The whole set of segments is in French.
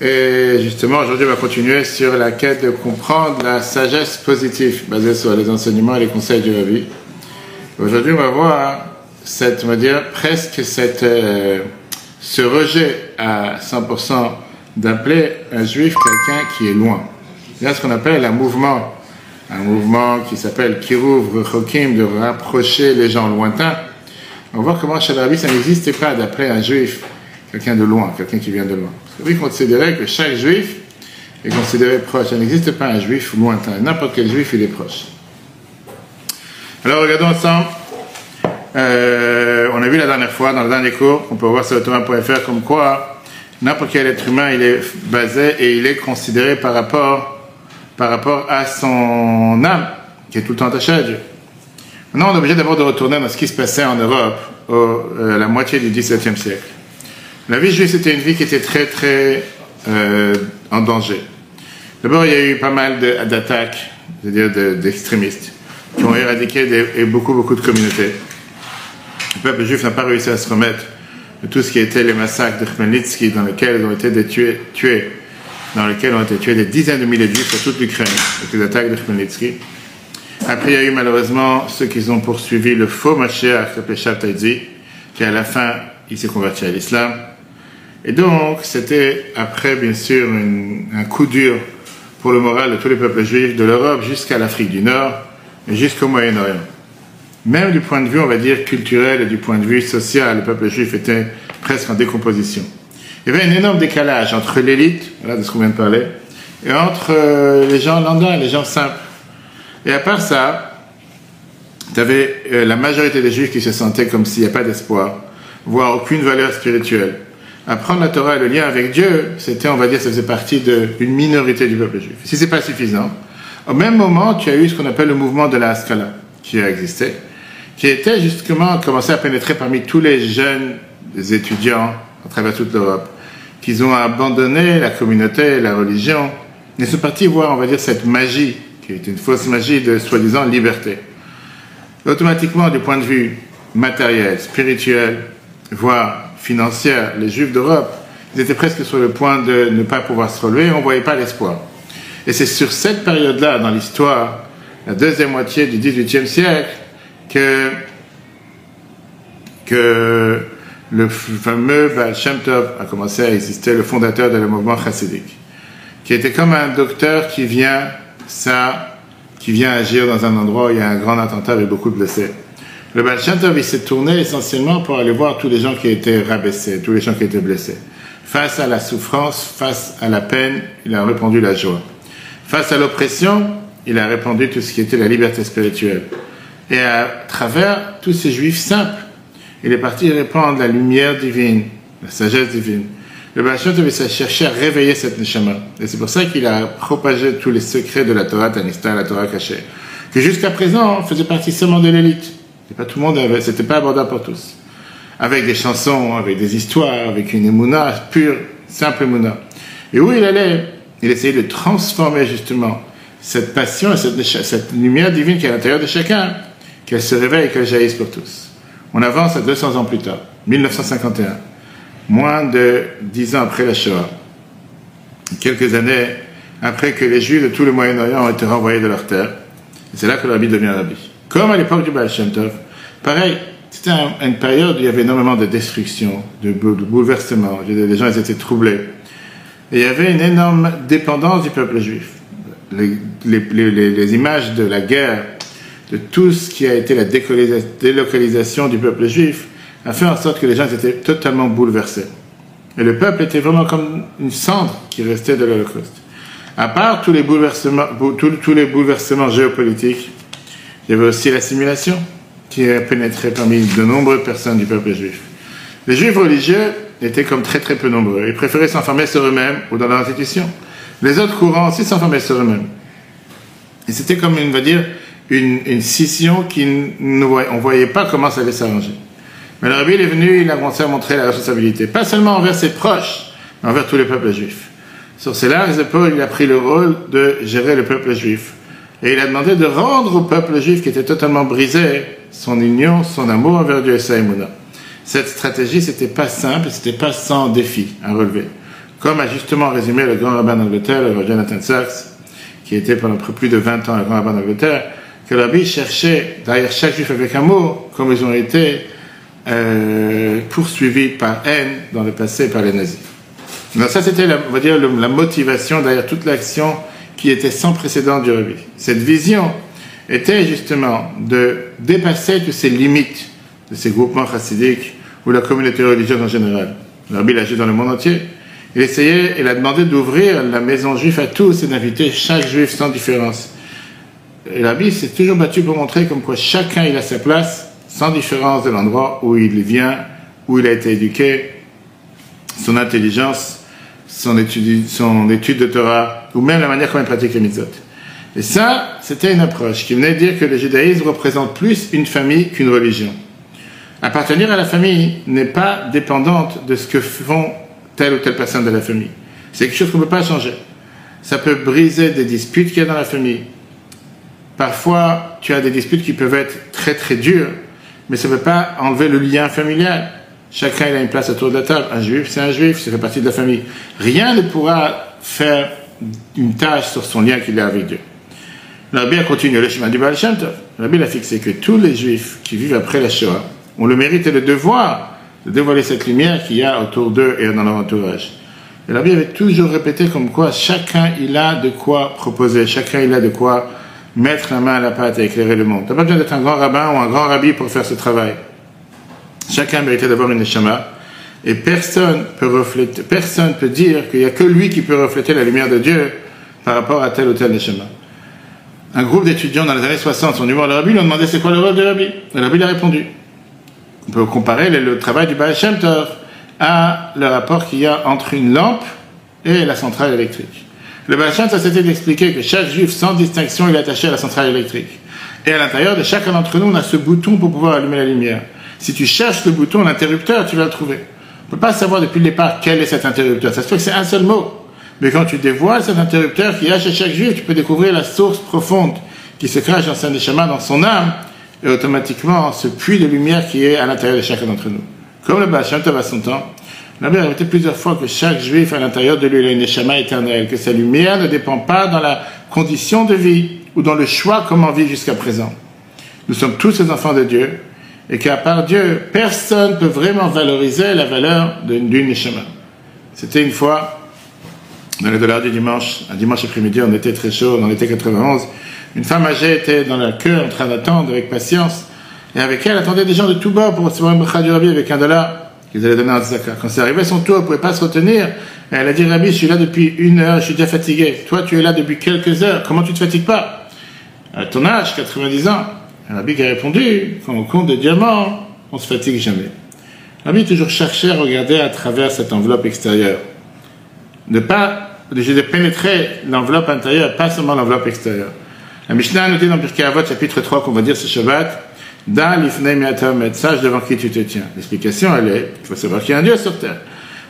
Et justement, aujourd'hui, on va continuer sur la quête de comprendre la sagesse positive basée sur les enseignements et les conseils du Rabbi. Aujourd'hui, on va voir cette, on va dire, presque cette, euh, ce rejet à 100% d'appeler un juif quelqu'un qui est loin. Il y a ce qu'on appelle un mouvement, un mouvement qui s'appelle Kiruv Rechokim, de rapprocher les gens lointains. On va voir comment chez le Rabbi, ça n'existait pas d'appeler un juif quelqu'un de loin, quelqu'un qui vient de loin. Parce que lui considérait que chaque juif est considéré proche. Il n'existe pas un juif lointain. N'importe quel juif, il est proche. Alors regardons ensemble. Euh, on a vu la dernière fois, dans le dernier cours, on peut voir sur automa.fr comme quoi n'importe quel être humain, il est basé et il est considéré par rapport, par rapport à son âme, qui est tout le temps attachée à Dieu. Maintenant, on est obligé d'abord de retourner dans ce qui se passait en Europe, au, euh, la moitié du XVIIe siècle. La vie juive, c'était une vie qui était très, très euh, en danger. D'abord, il y a eu pas mal d'attaques, c'est-à-dire d'extrémistes, qui ont éradiqué beaucoup, beaucoup de communautés. Le peuple juif n'a pas réussi à se remettre de tout ce qui était les massacres de Khmelnytsky, dans lesquels ont été tués, dans lesquels ont été tués des dizaines de milliers de juifs sur toute l'Ukraine, avec les attaques de Khmelnytsky. Après, il y a eu malheureusement ceux qui ont poursuivi le faux Mashiach, appelé Shabtaïdi, qui à la fin, il s'est converti à l'islam. Et donc, c'était après, bien sûr, un coup dur pour le moral de tous les peuples juifs de l'Europe jusqu'à l'Afrique du Nord et jusqu'au Moyen-Orient. Même du point de vue, on va dire, culturel et du point de vue social, le peuple juif était presque en décomposition. Il y avait un énorme décalage entre l'élite, voilà de ce qu'on vient de parler, et entre euh, les gens lambda, les gens simples. Et à part ça, tu avais euh, la majorité des juifs qui se sentaient comme s'il n'y a pas d'espoir, voire aucune valeur spirituelle apprendre la Torah et le lien avec Dieu, c'était, on va dire, ça faisait partie d'une minorité du peuple juif. Si c'est pas suffisant, au même moment, tu as eu ce qu'on appelle le mouvement de la Scala, qui a existé, qui était justement commencé à pénétrer parmi tous les jeunes étudiants à travers toute l'Europe, qu'ils ont abandonné la communauté, la religion, et sont partis voir, on va dire, cette magie, qui est une fausse magie de soi-disant liberté. Automatiquement, du point de vue matériel, spirituel, voire financière, les Juifs d'Europe, ils étaient presque sur le point de ne pas pouvoir se relever, on ne voyait pas l'espoir. Et c'est sur cette période-là, dans l'histoire, la deuxième moitié du XVIIIe siècle, que, que le fameux Baal a commencé à exister, le fondateur le mouvement chassidique, qui était comme un docteur qui vient, ça, qui vient agir dans un endroit où il y a un grand attentat avec beaucoup de blessés. Le Baal il s'est tourné essentiellement pour aller voir tous les gens qui étaient rabaissés, tous les gens qui étaient blessés. Face à la souffrance, face à la peine, il a répandu la joie. Face à l'oppression, il a répandu tout ce qui était la liberté spirituelle. Et à travers tous ces juifs simples, il est parti répandre la lumière divine, la sagesse divine. Le Baal Shem s'est cherché à réveiller cette neshama. Et c'est pour ça qu'il a propagé tous les secrets de la Torah Tanista, la Torah cachée, qui jusqu'à présent faisait partie seulement de l'élite. Pas tout le monde avait, c'était pas abordable pour tous. Avec des chansons, avec des histoires, avec une émouna pure, simple émouna. Et où il allait, il essayait de transformer justement cette passion et cette, lumière divine qui est à l'intérieur de chacun, qu'elle se réveille et qu'elle jaillisse pour tous. On avance à 200 ans plus tard, 1951, moins de 10 ans après la Shoah, quelques années après que les Juifs de tout le Moyen-Orient ont été renvoyés de leur terre. c'est là que rabbi devient rabbi. Comme à l'époque du Baal Shem pareil, c'était une période où il y avait énormément de destruction, de, bouleversement. Les gens étaient troublés. Et il y avait une énorme dépendance du peuple juif. Les, images de la guerre, de tout ce qui a été la délocalisation du peuple juif, a fait en sorte que les gens étaient totalement bouleversés. Et le peuple était vraiment comme une cendre qui restait de l'Holocauste. À part bouleversements, tous les bouleversements géopolitiques, il y avait aussi l'assimilation qui a pénétré parmi de nombreuses personnes du peuple juif. Les juifs religieux étaient comme très très peu nombreux. Ils préféraient s'enfermer sur eux-mêmes ou dans leur institution. Les autres courants aussi s'enfermaient sur eux-mêmes. Et c'était comme, on va dire, une, scission qui ne voyait pas comment ça allait s'arranger. Mais le rabbi est venu, il a commencé à montrer la responsabilité, pas seulement envers ses proches, mais envers tous les peuples juifs. Sur ses larges épaules, il a pris le rôle de gérer le peuple juif et il a demandé de rendre au peuple juif qui était totalement brisé son union, son amour envers Dieu et Saïmouna. Cette stratégie, c'était pas simple, c'était pas sans défi à relever. Comme a justement résumé le grand rabbin d'Angleterre, le Jonathan Sachs, qui était pendant plus de 20 ans le grand rabbin d'Angleterre, que rabbi cherchait derrière chaque juif avec amour, comme ils ont été euh, poursuivis par haine dans le passé par les nazis. Donc ça, c'était, on va dire, la motivation derrière toute l'action qui était sans précédent du rabbi. Cette vision était justement de dépasser toutes ces limites de ces groupements chassidiques ou la communauté religieuse en général. Le rabbi l'agit dans le monde entier. Il essayait, il a demandé d'ouvrir la maison juive à tous et d'inviter chaque juif sans différence. Et rabbi s'est toujours battu pour montrer comme quoi chacun il a sa place, sans différence de l'endroit où il vient, où il a été éduqué, son intelligence, son étude, son étude de Torah, ou même la manière comment il pratique les mitzvot. Et ça, c'était une approche qui venait dire que le judaïsme représente plus une famille qu'une religion. Appartenir à la famille n'est pas dépendante de ce que font telle ou telle personne de la famille. C'est quelque chose qu'on ne peut pas changer. Ça peut briser des disputes qu'il y a dans la famille. Parfois, tu as des disputes qui peuvent être très très dures, mais ça ne veut pas enlever le lien familial. Chacun il a une place autour de la table. Un juif, c'est un juif, ça fait partie de la famille. Rien ne pourra faire une tâche sur son lien qu'il a avec Dieu. Rabbi a continué le chemin du Baal Shem Tov. Rabbi a fixé que tous les juifs qui vivent après la Shoah ont le mérite et le devoir de dévoiler cette lumière qu'il y a autour d'eux et dans leur entourage. Et Rabbi avait toujours répété comme quoi chacun il a de quoi proposer, chacun il a de quoi mettre la main à la pâte et éclairer le monde. Tu n'as pas besoin d'être un grand rabbin ou un grand rabbi pour faire ce travail. Chacun méritait d'avoir une neshama. Et personne peut refléter, personne peut dire qu'il n'y a que lui qui peut refléter la lumière de Dieu par rapport à tel ou tel neshama. Un groupe d'étudiants dans les années 60 sont venus voir le rabbi, lui ont demandé c'est quoi le rôle du rabbi? Le rabbi a répondu. On peut comparer le, travail du Baal Shem Tov à le rapport qu'il y a entre une lampe et la centrale électrique. Le Baal Shem Tov, c'était d'expliquer que chaque juif, sans distinction, il est attaché à la centrale électrique. Et à l'intérieur de chacun d'entre nous, on a ce bouton pour pouvoir allumer la lumière. Si tu cherches le bouton, l'interrupteur, tu vas le trouver. On ne peut pas savoir depuis le départ quel est cet interrupteur. Ça se fait que c'est un seul mot. Mais quand tu dévoiles cet interrupteur qui est chez chaque juif, tu peux découvrir la source profonde qui se cache dans saint schémas dans son âme, et automatiquement ce puits de lumière qui est à l'intérieur de chacun d'entre nous. Comme le Baal Shem à son temps, a répété plusieurs fois que chaque juif à l'intérieur de lui a une échama éternelle, que sa lumière ne dépend pas dans la condition de vie ou dans le choix comment vivre jusqu'à présent. Nous sommes tous les enfants de Dieu, et qu'à part Dieu, personne ne peut vraiment valoriser la valeur d'une neshama. C'était une fois, dans les dollars du dimanche, un dimanche après-midi, on était très chaud, on était 91, une femme âgée était dans la queue en train d'attendre avec patience, et avec elle attendaient des gens de tout bas pour recevoir un du rabbi avec un dollar. Qu'ils allaient donner à Zaka. Quand c'est arrivé son tour, elle ne pouvait pas se retenir, et elle a dit, Rabbi, je suis là depuis une heure, je suis déjà fatigué. Toi, tu es là depuis quelques heures, comment tu te fatigues pas? À ton âge, 90 ans, Rabbi qui a répondu, quand on compte des diamants, on se fatigue jamais. Rabbi toujours cherché à regarder à travers cette enveloppe extérieure. Ne pas, de pénétrer l'enveloppe intérieure, pas seulement l'enveloppe extérieure. La Mishnah nous dit dans Pirkei Avot, chapitre 3, qu'on va dire ce Shabbat, Da lifnei mi'atamet, sage devant qui tu te tiens. L'explication, elle est, il faut savoir qu'il y a un Dieu sur terre.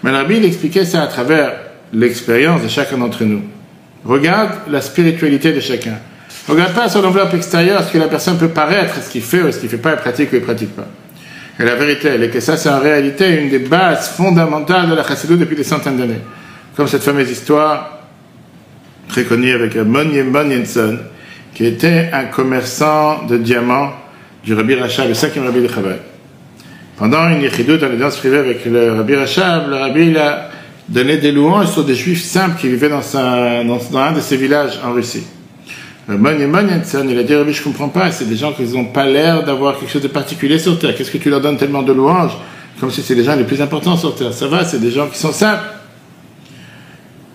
Mais Rabbi, il expliquait ça à travers l'expérience de chacun d'entre nous. Regarde la spiritualité de chacun. Regarde pas sur l'enveloppe extérieure ce que la personne peut paraître, ce qu'il fait ou ce qu'il fait pas, il pratique ou il pratique pas. Et la vérité, elle est que ça, c'est en réalité une des bases fondamentales de la chassidou depuis des centaines d'années. Comme cette fameuse histoire, très connue avec Mon Yenson, qui était un commerçant de diamants du Rabbi Rachab, le cinquième Rabbi de Chabad. Pendant une yichidou dans les danses privées avec le Rabbi Rachab, le Rabbi a donné des louanges sur des juifs simples qui vivaient dans, dans un de ses villages en Russie. Il a dit, Rabbi, je comprends pas, c'est des gens qui n'ont pas l'air d'avoir quelque chose de particulier sur Terre. Qu'est-ce que tu leur donnes tellement de louanges Comme si c'est les gens les plus importants sur Terre? Ça va, c'est des gens qui sont simples.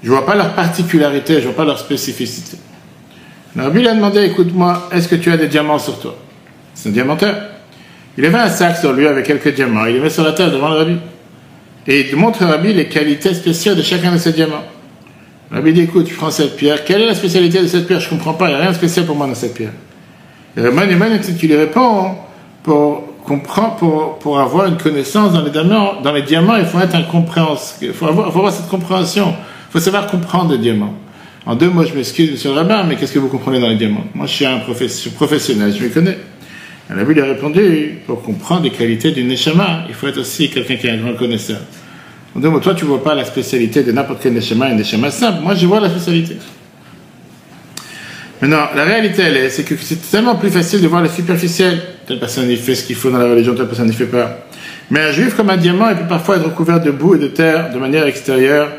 Je vois pas leur particularité, je vois pas leur spécificité. Rabbi lui a demandé, écoute-moi, est-ce que tu as des diamants sur toi? C'est un diamanteur. Il avait un sac sur lui avec quelques diamants. Il les met sur la table devant le Rabbi. Et il montre au Rabbi les qualités spéciales de chacun de ces diamants. Rabbi dit, écoute, tu prends cette pierre, quelle est la spécialité de cette pierre? Je ne comprends pas, il n'y a rien de spécial pour moi dans cette pierre. Et Rabbi tu lui réponds, pour comprendre, pour, avoir une connaissance dans les diamants, dans les diamants, il faut être un compréhenseur, il faut avoir, cette compréhension, il faut savoir comprendre les diamants. En deux mots, je m'excuse, monsieur le rabbin, mais qu'est-ce que vous comprenez dans les diamants? Moi, je suis un professionnel, je me connais. La Bible a répondu, pour comprendre les qualités du Neshama, il faut être aussi quelqu'un qui est un grand connaisseur. On dit, toi, tu ne vois pas la spécialité de n'importe quel Neshama, un Neshama simple. Moi, je vois la spécialité. Maintenant, la réalité, elle est, c'est que c'est tellement plus facile de voir le superficiel. Telle personne, il fait ce qu'il faut dans la religion, telle personne, il fait pas. Mais un juif, comme un diamant, il peut parfois être recouvert de boue et de terre de manière extérieure,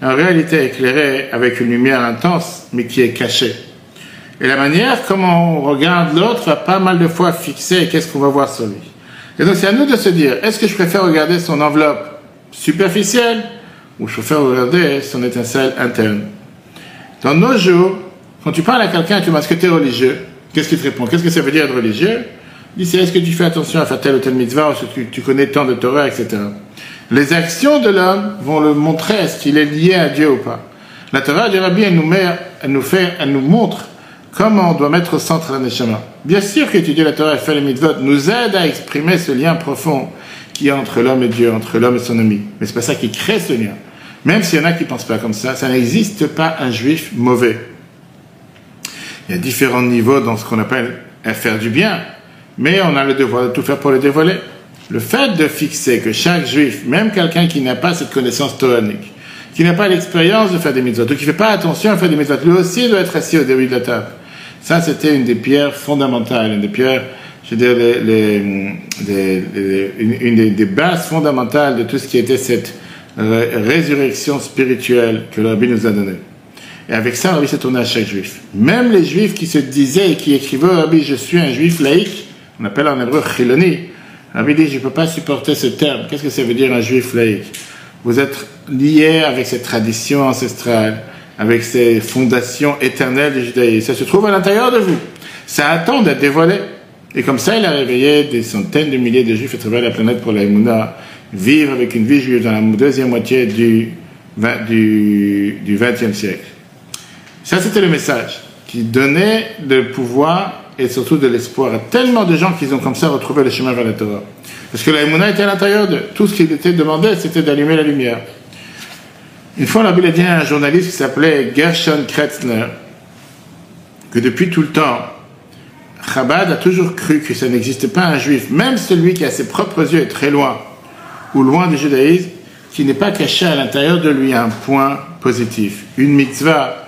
en réalité éclairé avec une lumière intense, mais qui est cachée. Et la manière comment on regarde l'autre va pas mal de fois fixer qu'est-ce qu'on va voir sur lui. Et donc c'est à nous de se dire, est-ce que je préfère regarder son enveloppe superficielle ou préfère regarder son étincelle interne Dans nos jours, quand tu parles à quelqu'un et tu demandes que tu es religieux, qu'est-ce qu'il te répond? Qu'est-ce que ça veut dire être religieux? Il dit est-ce que tu fais attention à faire tel ou tel mitzvah, est-ce que tu, connais tant de Torah, etc. Les actions de l'homme vont le montrer est-ce qu'il est lié à Dieu ou pas. La Torah du Rabbi, elle nous, met, elle nous fait, elle nous montre comment on doit mettre au centre la. Bien sûr qu'étudier la Torah et faire les mitzvot nous aide à exprimer ce lien profond qui est entre l'homme et Dieu, entre l'homme et son ami. Mais c'est pas ça qui crée ce lien. Même s'il y en a qui pensent pas comme ça, ça n'existe pas un juif mauvais. Il y a différents niveaux dans ce qu'on appelle faire du bien, mais on a le devoir de tout faire pour le dévoiler. Le fait de fixer que chaque juif, même quelqu'un qui n'a pas cette connaissance toranique, qui n'a pas l'expérience de faire des mitzvot, ou qui ne fait pas attention à faire des mitzvot, lui aussi doit être assis au début de la table. Ça, c'était une des pierres fondamentales, une des pierres, je veux dire, une des, bases fondamentales de tout ce qui était cette résurrection spirituelle que le Rabbi nous a donnée. Et avec ça, Rabbi s'est tourné à chaque juif. Même les juifs qui se disaient et qui écrivaient Rabbi, je suis un juif laïque, on appelle en hébreu chiloni. Rabbi dit, je ne peux pas supporter ce terme. Qu'est-ce que ça veut dire un juif laïque? Vous êtes lié avec cette tradition ancestrale, avec ces fondations éternelles du judaïsme. Ça se trouve à l'intérieur de vous. Ça attend d'être dévoilé. Et comme ça, il a réveillé des centaines de milliers de juifs à travers la planète pour l'Aïmouna, vivre avec une vie juive dans la deuxième moitié du, du, du 20e siècle. Ça, c'était le message qui donnait le pouvoir et surtout de l'espoir à tellement de gens qui ont comme ça retrouvé le chemin vers la Torah. Parce que la était à l'intérieur de tout ce qui était demandé, c'était d'allumer la lumière. Une fois, la Bible dit à un journaliste qui s'appelait Gershon Kretzner que depuis tout le temps, Chabad a toujours cru que ça n'existait pas un juif, même celui qui a ses propres yeux est très loin, ou loin du judaïsme, qui n'est pas caché à l'intérieur de lui un point positif, une mitzvah,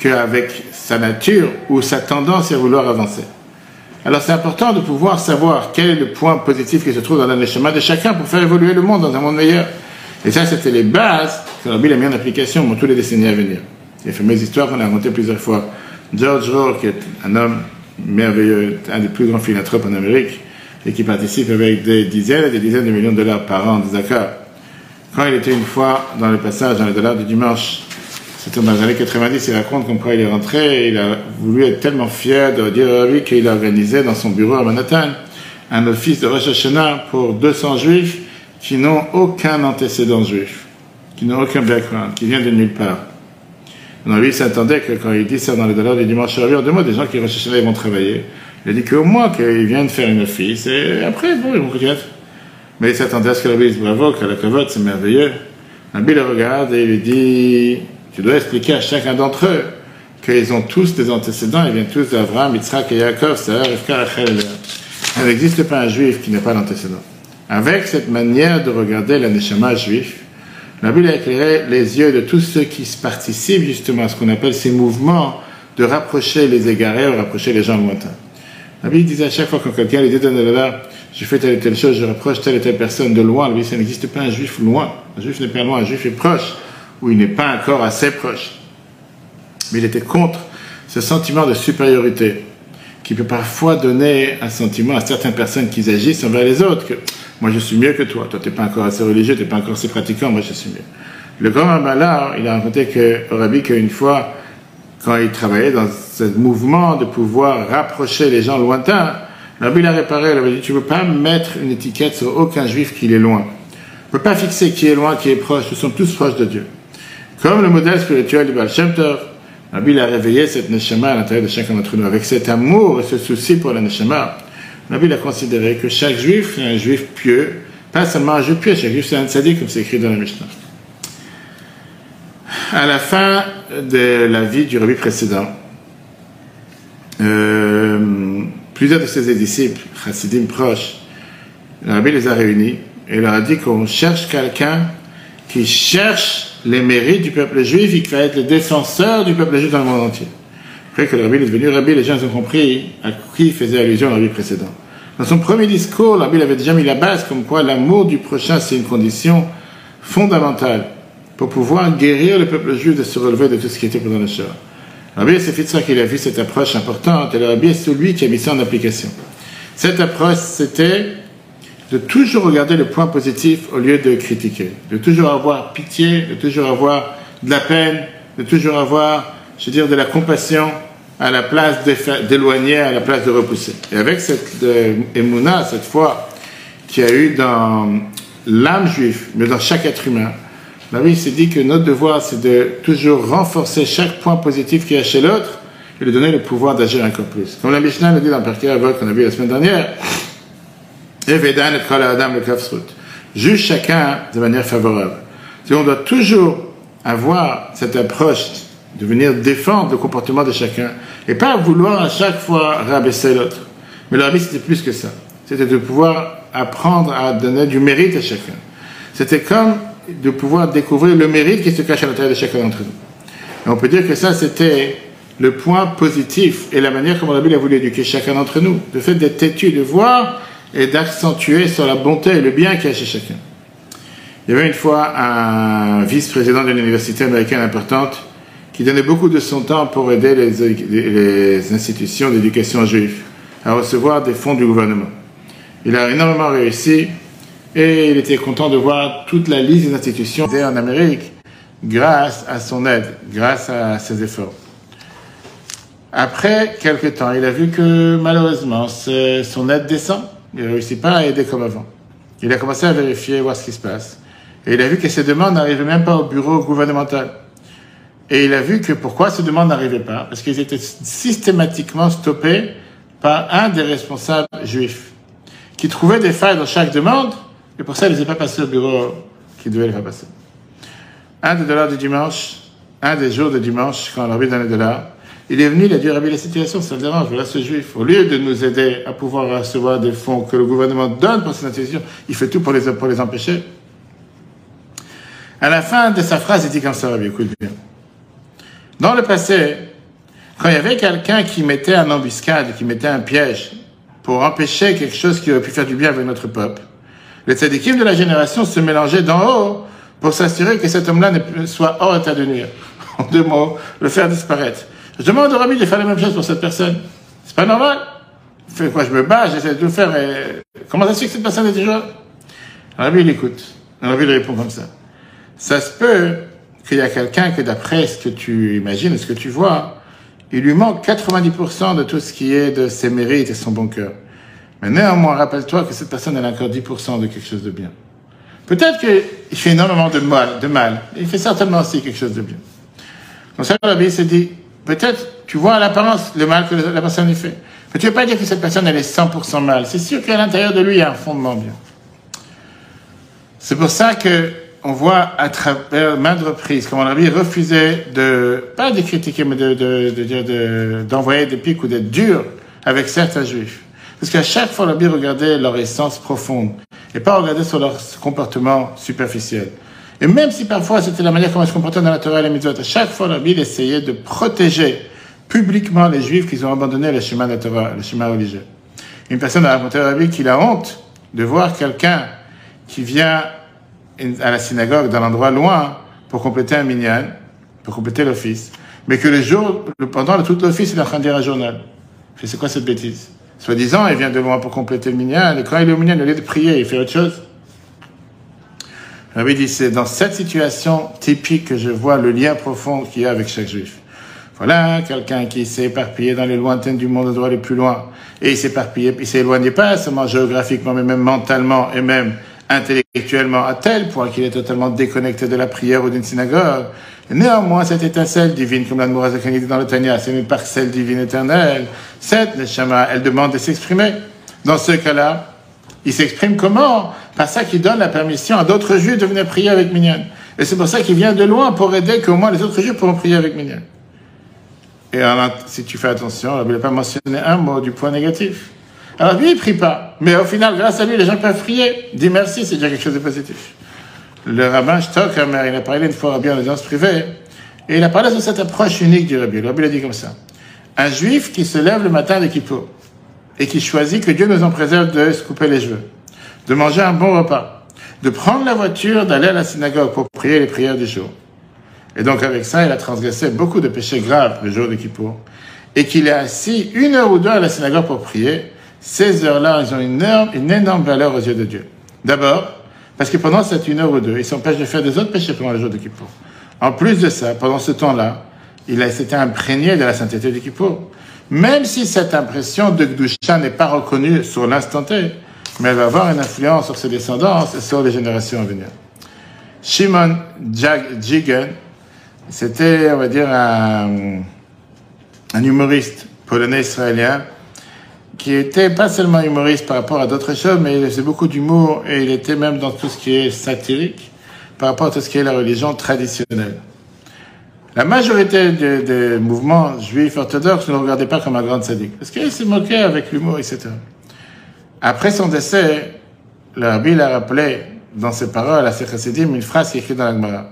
qu'avec sa nature ou sa tendance à vouloir avancer. Alors c'est important de pouvoir savoir quel est le point positif qui se trouve dans l'aneshama de chacun pour faire évoluer le monde dans un monde meilleur. Et ça, c'était les bases que Bible a mis en application pour tous les décennies à venir. Les fameuses histoires qu'on a racontées plusieurs fois. George Rohr, qui est un homme merveilleux, un des plus grands philanthropes en Amérique, et qui participe avec des dizaines et des dizaines de millions de dollars par an de Zakar. Quand il était une fois dans le passage dans les dollars du dimanche c'était dans les années 90, il raconte comment il est rentré, il a voulu être tellement fier de dire à lui qu'il a organisé dans son bureau à Manhattan un office de Rosh Hashanah pour 200 juifs qui n'ont aucun antécédent juif, qui n'ont aucun background, qui viennent de nulle part. Alors lui, il s'attendait que quand il dit ça dans les dollars du dimanche à en deux mois, des gens qui Hashanah, ils vont travailler. Il a dit qu'au moins qu'ils viennent faire une office, et après, bon, ils vont continuer. Mais il s'attendait à ce que la dise bravo, que la cavote, c'est merveilleux. Nabi le regarde et il lui dit, tu dois expliquer à chacun d'entre eux qu'ils ont tous des antécédents, ils viennent tous d'Abraham, Yitzhak et Yaakov, c'est-à-dire Il n'existe pas un juif qui n'a pas d'antécédent. Avec cette manière de regarder la neshama juif, la Bible a éclairé les yeux de tous ceux qui participent justement à ce qu'on appelle ces mouvements de rapprocher les égarés ou rapprocher les gens lointains. La Bible disait à chaque fois que quelqu'un lui dit je fais telle et telle chose, je rapproche telle et telle personne de loin, lui, ça n'existe pas un juif loin. Un juif n'est pas loin, un juif est proche où il n'est pas encore assez proche. Mais il était contre ce sentiment de supériorité qui peut parfois donner un sentiment à certaines personnes qui agissent envers les autres, moi je suis mieux que toi, toi tu n'es pas encore assez religieux, tu n'es pas encore assez pratiquant, moi je suis mieux. Le grand Ramallah, il a raconté que, Rabbi qu'une fois, quand il travaillait dans ce mouvement de pouvoir rapprocher les gens lointains, Rabbi l'a réparé, il avait dit, tu ne peux pas mettre une étiquette sur aucun juif qui est loin. Tu ne peux pas fixer qui est loin, qui est proche, nous sommes tous proches de Dieu. Comme le modèle spirituel du Baal Rabbi a réveillé cette neshama à l'intérieur de chacun d'entre nous. Avec cet amour et ce souci pour la neshama, Rabbi a considéré que chaque juif est un juif pieux, pas seulement un juif pieux, chaque juif c'est un tzaddik, comme c'est écrit dans la Mishnah. À la fin de la vie du Rabbi précédent, euh, plusieurs de ses disciples, chassidim proches, le rabbi les a réunis et leur a dit qu'on cherche quelqu'un qui cherche les mérites du peuple juif et qui va être le défenseur du peuple juif dans le monde entier. Que le rabbi est devenu rabbi, les gens ont compris à qui faisait allusion le rabbi précédent. Dans son premier discours, le rabbi avait déjà mis la base comme quoi l'amour du prochain, c'est une condition fondamentale pour pouvoir guérir le peuple juif de se relever de tout ce qui était pendant le Shoah. Le rabbi ça qu'il a vu cette approche importante et le rabbi est celui qui a mis ça en application. Cette approche, c'était de toujours regarder le point positif au lieu de critiquer, de toujours avoir pitié, de toujours avoir de la peine, de toujours avoir, je veux dire, de la compassion à la place d'éloigner, à la place de repousser. Et avec cette euh, cette foi qui a eu dans l'âme juive, mais dans chaque être humain, la vie s'est dit que notre devoir, c'est de toujours renforcer chaque point positif qu'il y a chez l'autre et lui donner le pouvoir d'agir encore plus. Comme la Mishnah nous dit dans Perkei Avot qu'on a vu la semaine dernière, Juge chacun de manière favorable. on doit toujours avoir cette approche de venir défendre le comportement de chacun et pas vouloir à chaque fois rabaisser l'autre. Mais le c'était plus que ça. C'était de pouvoir apprendre à donner du mérite à chacun. C'était comme de pouvoir découvrir le mérite qui se cache à l'intérieur de chacun d'entre nous. Et on peut dire que ça, c'était le point positif et la manière comme la Bible a voulu éduquer chacun d'entre nous. Le fait d'être têtu, de voir et d'accentuer sur la bonté et le bien qu'il y chez chacun. Il y avait une fois un vice-président d'une université américaine importante qui donnait beaucoup de son temps pour aider les, institutions d'éducation juive à recevoir des fonds du gouvernement. Il a énormément réussi et il était content de voir toute la liste des institutions en Amérique grâce à son aide, grâce à ses efforts. Après quelques temps, il a vu que malheureusement son aide descend. Il ne réussit pas à aider comme avant. Il a commencé à vérifier, voir ce qui se passe. Et il a vu que ces demandes n'arrivaient même pas au bureau gouvernemental. Et il a vu que pourquoi ces demandes n'arrivaient pas? Parce qu'ils étaient systématiquement stoppés par un des responsables juifs, qui trouvait des failles dans chaque demande, et pour ça, il ne les a pas passés au bureau qui devait les faire passer. Un des dollars du dimanche, un des jours de dimanche, quand envie donner des dollars, il est venu, il a dit, Rabbi, la situation, ça le dérange, voilà ce juif. Au lieu de nous aider à pouvoir recevoir des fonds que le gouvernement donne pour cette institution, il fait tout pour les, pour les empêcher. À la fin de sa phrase, il dit comme ça, Rabbi, écoute bien. Dans le passé, quand il y avait quelqu'un qui mettait un embuscade, qui mettait un piège pour empêcher quelque chose qui aurait pu faire du bien avec notre peuple, les tzadikim de la génération se mélangeaient d'en haut pour s'assurer que cet homme-là soit hors état de nuire. En deux mots, le faire disparaître. Je demande au rabbi de faire la même chose pour cette personne. C'est pas normal. Quoi, je me bats, j'essaie de le faire, et comment ça se fait que cette personne est déjà? Le rabbi, il écoute. Le rabbi, il répond comme ça. Ça se peut qu'il y a quelqu'un que d'après ce que tu imagines, ce que tu vois, il lui manque 90% de tout ce qui est de ses mérites et son bon cœur. Mais néanmoins, rappelle-toi que cette personne, elle a encore 10% de quelque chose de bien. Peut-être qu'il fait énormément de mal, de mal. Il fait certainement aussi quelque chose de bien. Donc ça, le rabbi s'est dit, Peut-être, tu vois à l'apparence le mal que la personne y fait. Mais tu ne veux pas dire que cette personne, elle est 100% mal. C'est sûr qu'à l'intérieur de lui, il y a un fondement bien. C'est pour ça que on voit à travers maintes reprises comment la vie refusait de, pas de critiquer, mais de, de, d'envoyer des pics ou d'être dur avec certains juifs. Parce qu'à chaque fois, la vie regardait leur essence profonde et pas regarder sur leur comportement superficiel. Et même si parfois c'était la manière comment ils se comportaient dans la Torah et les mitzvot, à chaque fois, la Bible essayait de protéger publiquement les Juifs qui ont abandonné le chemin de la Torah, le chemin religieux. Une personne a raconté à la Bible qu'il a honte de voir quelqu'un qui vient à la synagogue dans l'endroit loin pour compléter un minyan, pour compléter l'office, mais que le jour, pendant tout l'office, il est en train de lire un journal. C'est quoi cette bêtise Soi-disant, il vient de loin pour compléter le minyan, et quand il est au minyan, au lieu de prier, il fait autre chose. Rabbi dit, c'est dans cette situation typique que je vois le lien profond qu'il y a avec chaque juif. Voilà quelqu'un qui s'est éparpillé dans les lointaines du monde, droit les plus loin. Et il s'est éparpillé, il s'est éloigné pas seulement géographiquement, mais même mentalement et même intellectuellement à tel point qu'il est totalement déconnecté de la prière ou d'une synagogue. néanmoins, cette étincelle divine, comme l'Anmoura dit dans le Tanya, c'est une parcelle divine éternelle. Cette Neshama, elle demande de s'exprimer. Dans ce cas-là, il s'exprime comment? Par ça qu'il donne la permission à d'autres juifs de venir prier avec Minyan. Et c'est pour ça qu'il vient de loin pour aider qu'au moins les autres juifs pourront prier avec Minyan. Et alors, si tu fais attention, il n'a pas mentionné un mot du point négatif. Alors lui, il prie pas. Mais au final, grâce à lui, les gens peuvent prier. Dis merci, c'est déjà quelque chose de positif. Le rabbin Stockhammer, il a parlé une fois bien en audience privée, et il a parlé de cette approche unique du rabbi. Le rabbi l'a dit comme ça. Un juif qui se lève le matin de Kippour, et qui choisit que Dieu nous en préserve de se couper les cheveux, de manger un bon repas, de prendre la voiture, d'aller à la synagogue pour prier les prières du jour. Et donc avec ça, il a transgressé beaucoup de péchés graves le jour de Kippour. Et qu'il est assis une heure ou deux à la synagogue pour prier, ces heures-là, elles ont une énorme, une énorme valeur aux yeux de Dieu. D'abord, parce que pendant cette une heure ou deux, il s'empêche de faire des autres péchés pendant le jour de Kippour. En plus de ça, pendant ce temps-là, il s'était imprégné de la sainteté du Kippour. Même si cette impression de Gdusha n'est pas reconnue sur l'instant T, mais elle va avoir une influence sur ses descendants et sur les générations à venir. Shimon Jigen, c'était, on va dire, un humoriste polonais-israélien qui était pas seulement humoriste par rapport à d'autres choses, mais il faisait beaucoup d'humour et il était même dans tout ce qui est satirique par rapport à tout ce qui est la religion traditionnelle. La majorité des, mouvements juifs orthodoxes ne le regardaient pas comme un grand sadique, parce qu'il se moquait avec l'humour, etc. Après son décès, le rabbi l'a rappelé dans ses paroles à ses chassidim une phrase qui est écrite dans l'Agmara.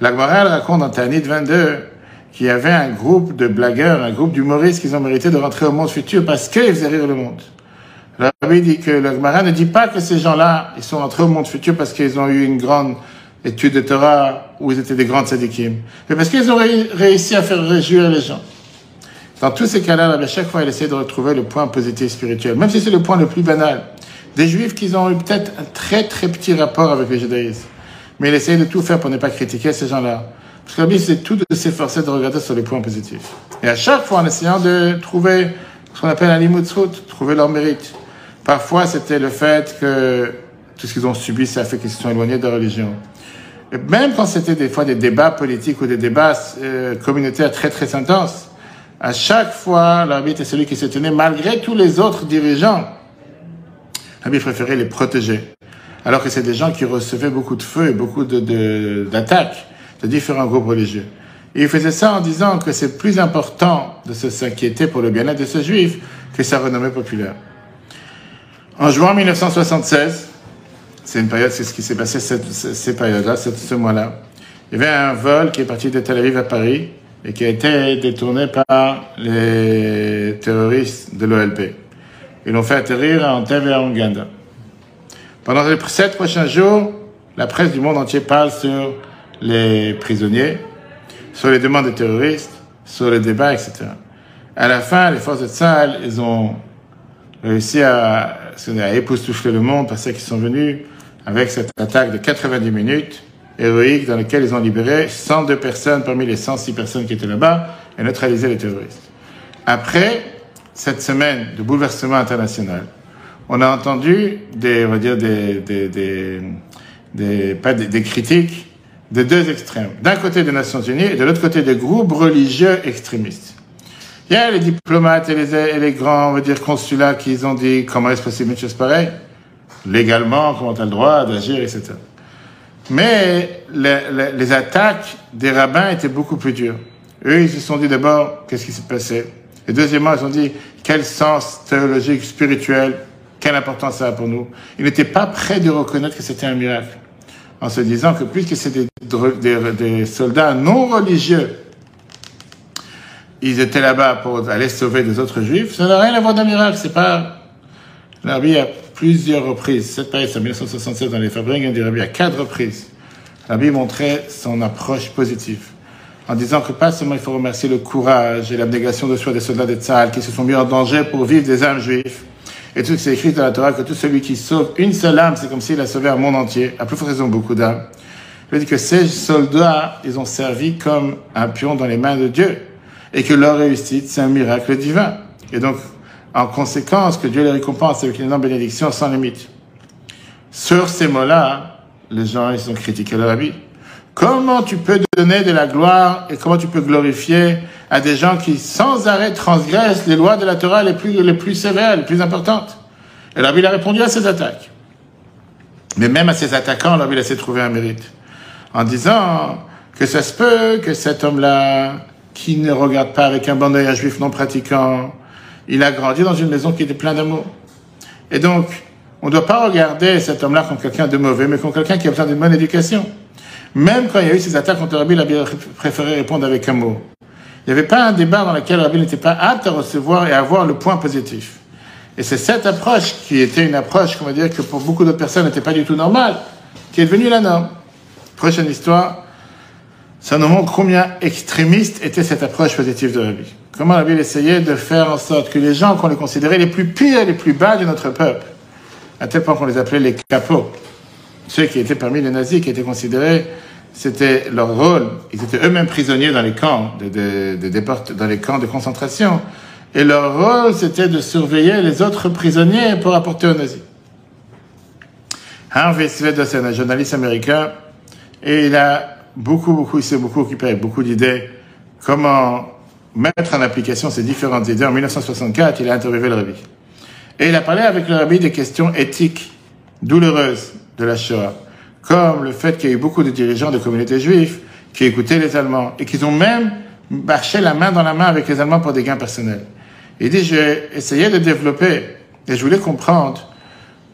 L'Agmara raconte dans Tanit 22 qu'il y avait un groupe de blagueurs, un groupe d'humoristes qui ont mérité de rentrer au monde futur parce qu'ils faisaient rire le monde. Le rabbi dit que l'Agmara ne dit pas que ces gens-là, ils sont rentrés au monde futur parce qu'ils ont eu une grande étude de Torah où ils étaient des grands tzadikim, mais parce qu'ils ont réussi à faire réjouir les gens. Dans tous ces cas-là, à chaque fois, il essaie de retrouver le point positif spirituel, même si c'est le point le plus banal. Des juifs qui ont eu peut-être un très très petit rapport avec le judaïsme. Mais il essaie de tout faire pour ne pas critiquer ces gens-là. Bible, c'est tout de s'efforcer de regarder sur les points positifs. Et à chaque fois, en essayant de trouver ce qu'on appelle un limoutzrut, trouver leur mérite. Parfois, c'était le fait que tout ce qu'ils ont subi, ça a fait qu'ils se sont éloignés de la religion même quand c'était des fois des débats politiques ou des débats euh, communautaires très très intenses, à chaque fois, l'arbitre est celui qui se tenait malgré tous les autres dirigeants. L'arbitre préférait les protéger. Alors que c'est des gens qui recevaient beaucoup de feu et beaucoup d'attaques de, de différents groupes religieux. Et il faisait ça en disant que c'est plus important de s'inquiéter pour le bien-être de ce juif que sa renommée populaire. En juin 1976, c'est une période, c'est ce qui s'est passé cette, ces périodes-là, ce mois-là. Il y avait un vol qui est parti de Tel Aviv à Paris et qui a été détourné par les terroristes de l'OLP. Ils l'ont fait atterrir à Antebbe et à Uganda. Pendant les sept prochains jours, la presse du monde entier parle sur les prisonniers, sur les demandes des terroristes, sur les débats, etc. À la fin, les forces de Tsahal, ils ont réussi à, à époustoufler le monde parce qu'ils sont venus avec cette attaque de 90 minutes héroïque dans laquelle ils ont libéré 102 personnes parmi les 106 personnes qui étaient là-bas et neutralisé les terroristes. Après cette semaine de bouleversement international, on a entendu des, on va dire des, des, des, des pas des, des critiques de deux extrêmes. D'un côté des Nations Unies et de l'autre côté des groupes religieux extrémistes. Il y a les diplomates et les, et les grands, on va dire, consulats qui ont dit comment est-ce possible une chose pareille légalement, comment tu as le droit d'agir, etc. Mais les, les, les, attaques des rabbins étaient beaucoup plus dures. Eux, ils se sont dit d'abord, qu'est-ce qui s'est passé? Et deuxièmement, ils ont dit, quel sens théologique, spirituel, quelle importance ça a pour nous? Ils n'étaient pas prêts de reconnaître que c'était un miracle. En se disant que puisque c'est des, des, des, soldats non religieux, ils étaient là-bas pour aller sauver des autres juifs, ça n'a rien à voir d'un miracle. C'est pas... L'arabie a plusieurs reprises. Cette période, en 1967 dans les Fabringen du Rabbi, à quatre reprises. Rabbi montrait son approche positive. En disant que pas seulement il faut remercier le courage et l'abnégation de soi des soldats de Tzahal qui se sont mis en danger pour vivre des âmes juifs. Et tout ce qui est écrit dans la Torah, que tout celui qui sauve une seule âme, c'est comme s'il a sauvé un monde entier. À plus forte raison, beaucoup d'âmes. Il dit que ces soldats, ils ont servi comme un pion dans les mains de Dieu. Et que leur réussite, c'est un miracle divin. Et donc, en conséquence que Dieu les récompense avec une énorme bénédiction sans limite. Sur ces mots-là, les gens, ils ont critiqué leur vie. Comment tu peux donner de la gloire et comment tu peux glorifier à des gens qui sans arrêt transgressent les lois de la Torah les plus, les plus sévères, les plus importantes? Et la Bible a répondu à ces attaques. Mais même à ces attaquants, la Bible a trouver un mérite. En disant que ça se peut que cet homme-là, qui ne regarde pas avec un bon oeil un juif non pratiquant, il a grandi dans une maison qui était pleine d'amour. Et donc, on ne doit pas regarder cet homme-là comme quelqu'un de mauvais, mais comme quelqu'un qui a besoin d'une bonne éducation. Même quand il y a eu ces attaques contre Rabbi, Rabbi a préféré répondre avec un mot. Il n'y avait pas un débat dans lequel Rabbi n'était pas apte à recevoir et à avoir le point positif. Et c'est cette approche qui était une approche, comment dire, que pour beaucoup d'autres personnes n'était pas du tout normale, qui est devenue la norme. Prochaine histoire, ça nous montre combien extrémiste était cette approche positive de Rabbi. Comment Rabbi essayait de faire en sorte que les gens qu'on les considérait les plus pires, les plus bas de notre peuple, à tel point qu'on les appelait les capots, ceux qui étaient parmi les nazis, qui étaient considérés, c'était leur rôle, ils étaient eux-mêmes prisonniers dans les camps de, de, dans les camps de concentration, et leur rôle, c'était de surveiller les autres prisonniers pour apporter aux nazis. Harvey Svedosson, un journaliste américain, et il a beaucoup, beaucoup, il s'est beaucoup occupé avec beaucoup d'idées, comment mettre en application ces différentes idées. En 1964, il a interviewé le rabbi. Et il a parlé avec le rabbi des questions éthiques douloureuses de la Shoah, comme le fait qu'il y a eu beaucoup de dirigeants de communautés juives qui écoutaient les Allemands et qui ont même marché la main dans la main avec les Allemands pour des gains personnels. Il dit, j'ai essayé de développer et je voulais comprendre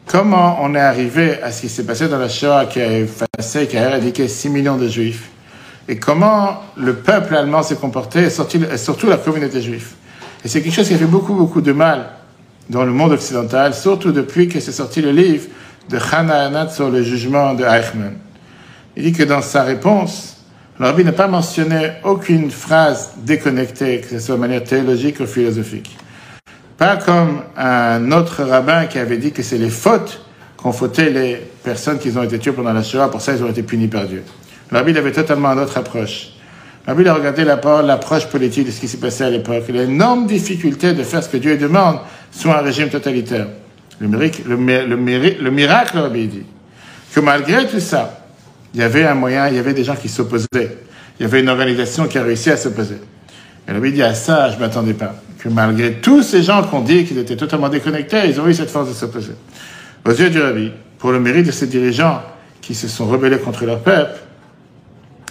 comment on est arrivé à ce qui s'est passé dans la Shoah qui a effacé, qui a éradiqué 6 millions de juifs? Et comment le peuple allemand s'est comporté et surtout la communauté juive? Et c'est quelque chose qui a fait beaucoup, beaucoup de mal dans le monde occidental, surtout depuis que s'est sorti le livre de Hannah Anat sur le jugement de Eichmann. Il dit que dans sa réponse, le n'a pas mentionné aucune phrase déconnectée, que ce soit de manière théologique ou philosophique. Comme un autre rabbin qui avait dit que c'est les fautes qu'ont fauté les personnes qui ont été tuées pendant la Shoah, pour ça ils ont été punis par Dieu. Le rabbi avait totalement une autre approche. Le rabbi a regardé l'approche politique de ce qui s'est passé à l'époque, l'énorme difficulté de faire ce que Dieu demande sous un régime totalitaire. Le, miracle, le, le, le miracle, rabbi dit, que malgré tout ça, il y avait un moyen, il y avait des gens qui s'opposaient. Il y avait une organisation qui a réussi à s'opposer. Et le rabbi dit à ça, je ne m'attendais pas. Que malgré tous ces gens qu'on dit qu'ils étaient totalement déconnectés, ils ont eu cette force de s'opposer. Aux yeux du rabbi, pour le mérite de ces dirigeants qui se sont rebellés contre leur peuple,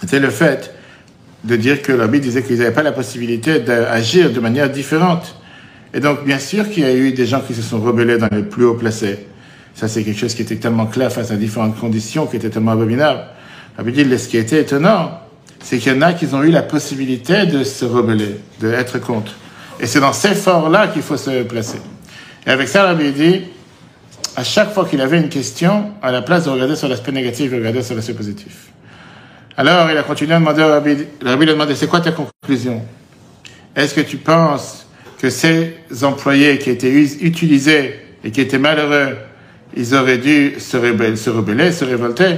c'était le fait de dire que le rabbi disait qu'ils n'avaient pas la possibilité d'agir de manière différente et donc, bien sûr qu'il y a eu des gens qui se sont rebellés dans les plus hauts placés. Ça, c'est quelque chose qui était tellement clair face à différentes conditions, qui était tellement abominable. Veut dire, ce qui était étonnant, c'est qu'il y en a qui ont eu la possibilité de se rebeller, d'être contre. Et c'est dans ces forts-là qu'il faut se placer. Et avec ça, Rabbi dit, à chaque fois qu'il avait une question, à la place de regarder sur l'aspect négatif, il regardait sur l'aspect positif. Alors, il a continué à demander au Rabbi, Rabbi lui a demandé, c'est quoi ta conclusion? Est-ce que tu penses que ces employés qui étaient utilisés et qui étaient malheureux, ils auraient dû se rebeller, se, révolter?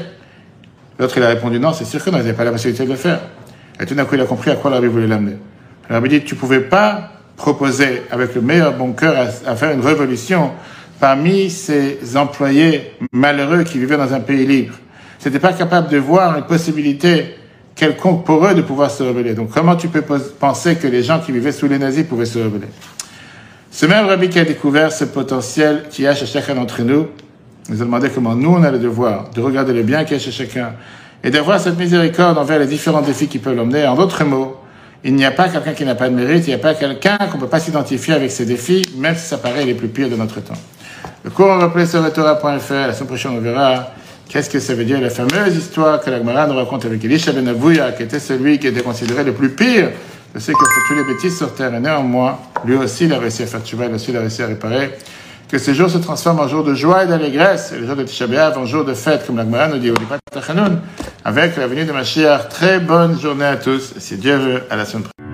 L'autre, il a répondu non, c'est sûr que non, ils n'avaient pas la possibilité de le faire. Et tout d'un coup, il a compris à quoi l'arbitre voulait l'amener. Alors, dit, tu pouvais pas proposer avec le meilleur bon cœur à, faire une révolution parmi ces employés malheureux qui vivaient dans un pays libre. C'était pas capable de voir une possibilité quelconque pour eux de pouvoir se rebeller. Donc comment tu peux penser que les gens qui vivaient sous les nazis pouvaient se rebeller? Ce même rabbi qui a découvert ce potentiel qui a chez chacun d'entre nous, nous a demandé comment nous on a le devoir de regarder le bien qu'il y a chez chacun et d'avoir cette miséricorde envers les différents défis qui peuvent l'emmener. En d'autres mots, il n'y a pas quelqu'un qui n'a pas de mérite, il n'y a pas quelqu'un qu'on ne peut pas s'identifier avec ses défis, même si ça paraît les plus pires de notre temps. Le cours en replay sur la semaine prochaine on verra Qu'est-ce que ça veut dire La fameuse histoire que la Gemara nous raconte avec Elisha ben qui était celui qui était considéré le plus pire de ceux qui ont fait tous les bêtises sur terre. Et néanmoins, lui aussi, il a réussi à faire tchouba, lui aussi, il a réussi à réparer. Que ce jour se transforme en jour de joie et d'allégresse, et le jour de Tisha en jour de fête, comme la Gemara nous dit au Lipat Tachanoun, avec la venue de Mashiach. Très bonne journée à tous, si Dieu veut, à la semaine prochaine.